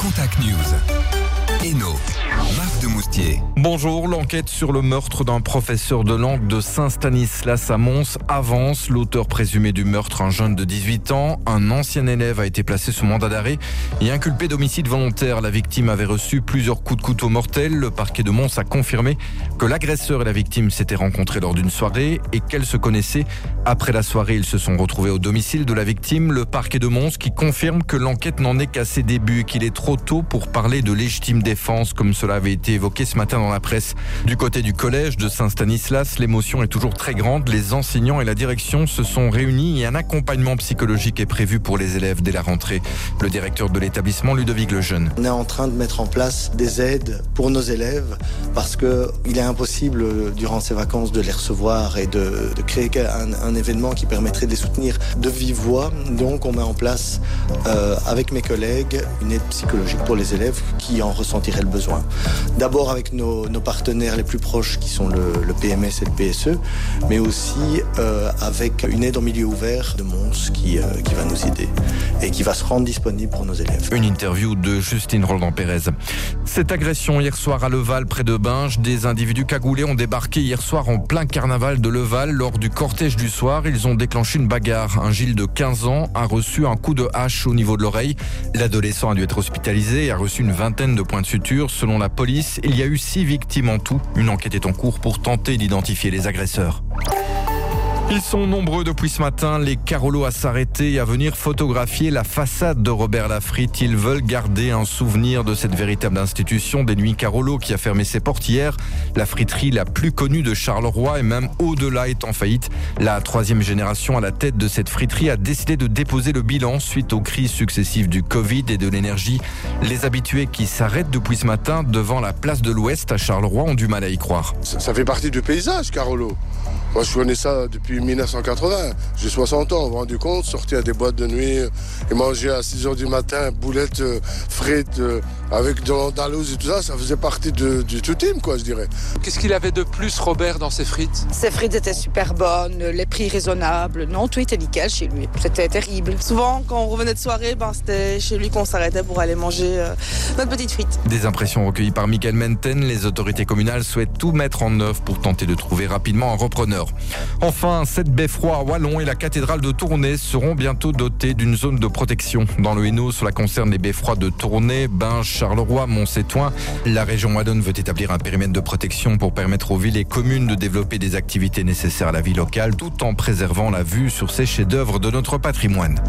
Contact News. Eno, Marc de Moustier. Bonjour, l'enquête sur le meurtre d'un professeur de langue de Saint-Stanislas à Mons avance. L'auteur présumé du meurtre, un jeune de 18 ans, un ancien élève a été placé sous mandat d'arrêt et inculpé d'homicide volontaire. La victime avait reçu plusieurs coups de couteau mortels. Le parquet de Mons a confirmé que l'agresseur et la victime s'étaient rencontrés lors d'une soirée et qu'elles se connaissaient. Après la soirée, ils se sont retrouvés au domicile de la victime. Le parquet de Mons qui confirme que l'enquête n'en est qu'à ses débuts, qu'il est trop tôt pour parler de légitime défense comme cela avait été évoqué ce matin dans la presse. Du côté du collège de Saint-Stanislas, l'émotion est toujours très grande. Les enseignants et la direction se sont réunis et un accompagnement psychologique est prévu pour les élèves dès la rentrée. Le directeur de l'établissement, Ludovic Lejeune. On est en train de mettre en place des aides pour nos élèves parce que il est impossible durant ces vacances de les recevoir et de, de créer un, un, événement qui permettrait de les soutenir de vive voix. Donc on met en place euh, avec mes collègues une aide psychologique pour les élèves qui en ressentiraient le besoin. D'abord avec nos, partenaires les plus proches qui sont le, le PMS et le PSE, mais aussi euh, avec une aide en milieu ouvert de Mons qui, euh, qui va nous aider et qui va se rendre disponible pour nos élèves. Une interview de Justine Roland-Pérez. Cette agression hier soir à Leval, près de Binge, des individus cagoulés ont débarqué hier soir en plein carnaval de Leval. Lors du cortège du soir, ils ont déclenché une bagarre. Un Gilles de 15 ans a reçu un coup de hache au niveau de l'oreille. L'adolescent a dû être hospitalisé a reçu une vingtaine de points de suture. Selon la police, il y a eu six victimes en tout. Une enquête est en cours pour tenter d'identifier les agresseurs. Ils sont nombreux depuis ce matin, les Carolos à s'arrêter et à venir photographier la façade de Robert Laffrit. Ils veulent garder un souvenir de cette véritable institution des Nuits Carolo qui a fermé ses portes hier. La friterie la plus connue de Charleroi et même au-delà est en faillite. La troisième génération à la tête de cette friterie a décidé de déposer le bilan suite aux crises successives du Covid et de l'énergie. Les habitués qui s'arrêtent depuis ce matin devant la place de l'Ouest à Charleroi ont du mal à y croire. Ça, ça fait partie du paysage, Carolo. Moi, je connais ça depuis 1980. J'ai 60 ans, vous vous rendez compte, sortir à des boîtes de nuit et manger à 6 h du matin, boulettes euh, frites euh, avec de l'andalouse et tout ça, ça faisait partie de, du tout team, quoi, je dirais. Qu'est-ce qu'il avait de plus, Robert, dans ses frites? Ses frites étaient super bonnes, les prix raisonnables. Non, tout était nickel chez lui. C'était terrible. Souvent, quand on revenait de soirée, ben, c'était chez lui qu'on s'arrêtait pour aller manger euh, notre petite frite. Des impressions recueillies par Michael Menten. Les autorités communales souhaitent tout mettre en œuvre pour tenter de trouver rapidement un repreneur. Enfin, cette beffroi à Wallon et la cathédrale de Tournai seront bientôt dotées d'une zone de protection. Dans le Hainaut, cela concerne les beffrois de Tournai, Binge, Charleroi, Montsétoin. La région Wallonne veut établir un périmètre de protection pour permettre aux villes et communes de développer des activités nécessaires à la vie locale tout en préservant la vue sur ces chefs-d'œuvre de notre patrimoine.